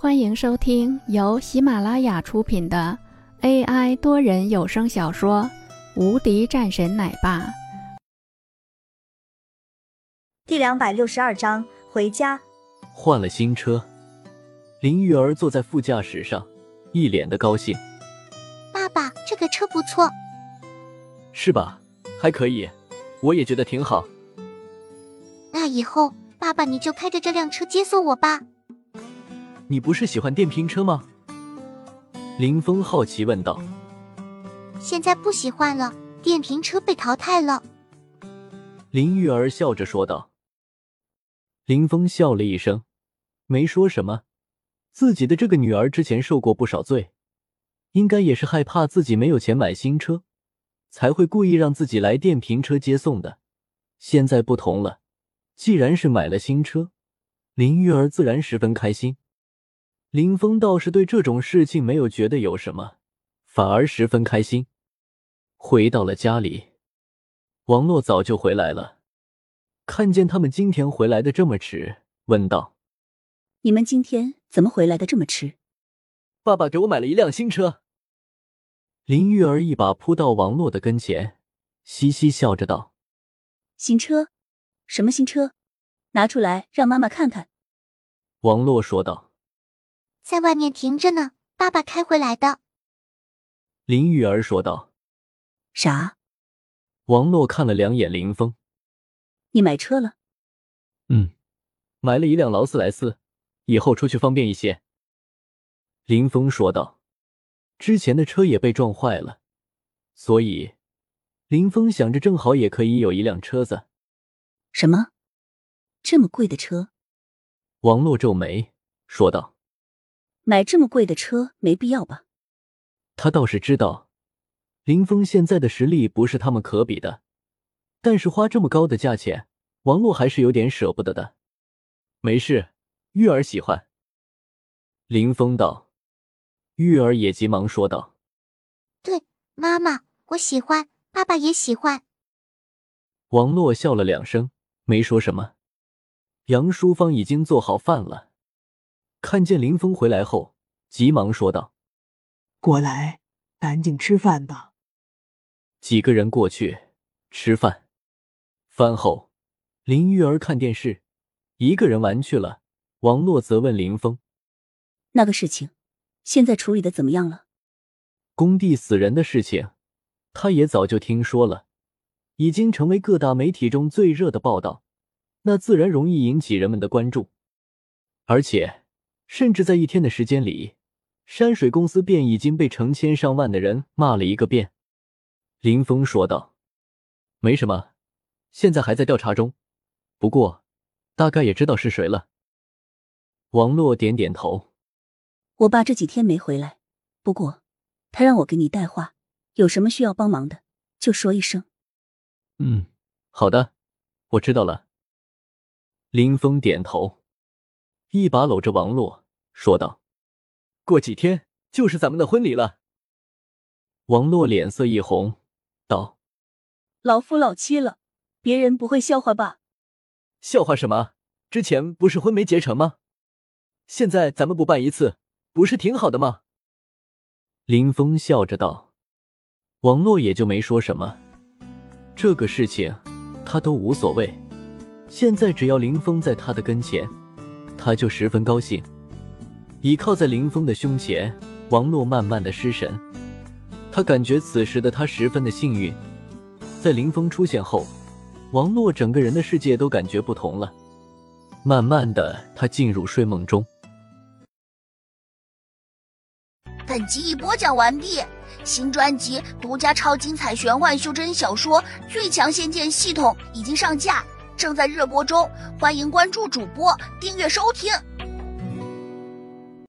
欢迎收听由喜马拉雅出品的 AI 多人有声小说《无敌战神奶爸》第两百六十二章回家。换了新车，林玉儿坐在副驾驶上，一脸的高兴。爸爸，这个车不错，是吧？还可以，我也觉得挺好。那以后爸爸你就开着这辆车接送我吧。你不是喜欢电瓶车吗？林峰好奇问道。现在不喜欢了，电瓶车被淘汰了。林玉儿笑着说道。林峰笑了一声，没说什么。自己的这个女儿之前受过不少罪，应该也是害怕自己没有钱买新车，才会故意让自己来电瓶车接送的。现在不同了，既然是买了新车，林玉儿自然十分开心。林峰倒是对这种事情没有觉得有什么，反而十分开心。回到了家里，王洛早就回来了，看见他们今天回来的这么迟，问道：“你们今天怎么回来的这么迟？”爸爸给我买了一辆新车。林玉儿一把扑到王洛的跟前，嘻嘻笑着道：“新车？什么新车？拿出来让妈妈看看。”王洛说道。在外面停着呢，爸爸开回来的。林玉儿说道。啥？王洛看了两眼林峰。你买车了？嗯，买了一辆劳斯莱斯，以后出去方便一些。林峰说道。之前的车也被撞坏了，所以林峰想着正好也可以有一辆车子。什么？这么贵的车？王洛皱眉说道。买这么贵的车没必要吧？他倒是知道，林峰现在的实力不是他们可比的，但是花这么高的价钱，王洛还是有点舍不得的。没事，玉儿喜欢。林峰道，玉儿也急忙说道：“对，妈妈，我喜欢，爸爸也喜欢。”王洛笑了两声，没说什么。杨淑芳已经做好饭了。看见林峰回来后，急忙说道：“过来，赶紧吃饭吧。”几个人过去吃饭。饭后，林玉儿看电视，一个人玩去了。王洛则问林峰：“那个事情，现在处理的怎么样了？”工地死人的事情，他也早就听说了，已经成为各大媒体中最热的报道，那自然容易引起人们的关注，而且。甚至在一天的时间里，山水公司便已经被成千上万的人骂了一个遍。林峰说道：“没什么，现在还在调查中，不过大概也知道是谁了。”王洛点点头：“我爸这几天没回来，不过他让我给你带话，有什么需要帮忙的就说一声。”“嗯，好的，我知道了。”林峰点头。一把搂着王洛，说道：“过几天就是咱们的婚礼了。”王洛脸色一红，道：“老夫老妻了，别人不会笑话吧？”“笑话什么？之前不是婚没结成吗？现在咱们不办一次，不是挺好的吗？”林峰笑着道。王洛也就没说什么，这个事情他都无所谓。现在只要林峰在他的跟前。他就十分高兴，倚靠在林峰的胸前，王洛慢慢的失神。他感觉此时的他十分的幸运，在林峰出现后，王洛整个人的世界都感觉不同了。慢慢的，他进入睡梦中。本集已播讲完毕，新专辑独家超精彩玄幻修真小说《最强仙剑系统》已经上架。正在热播中，欢迎关注主播，订阅收听。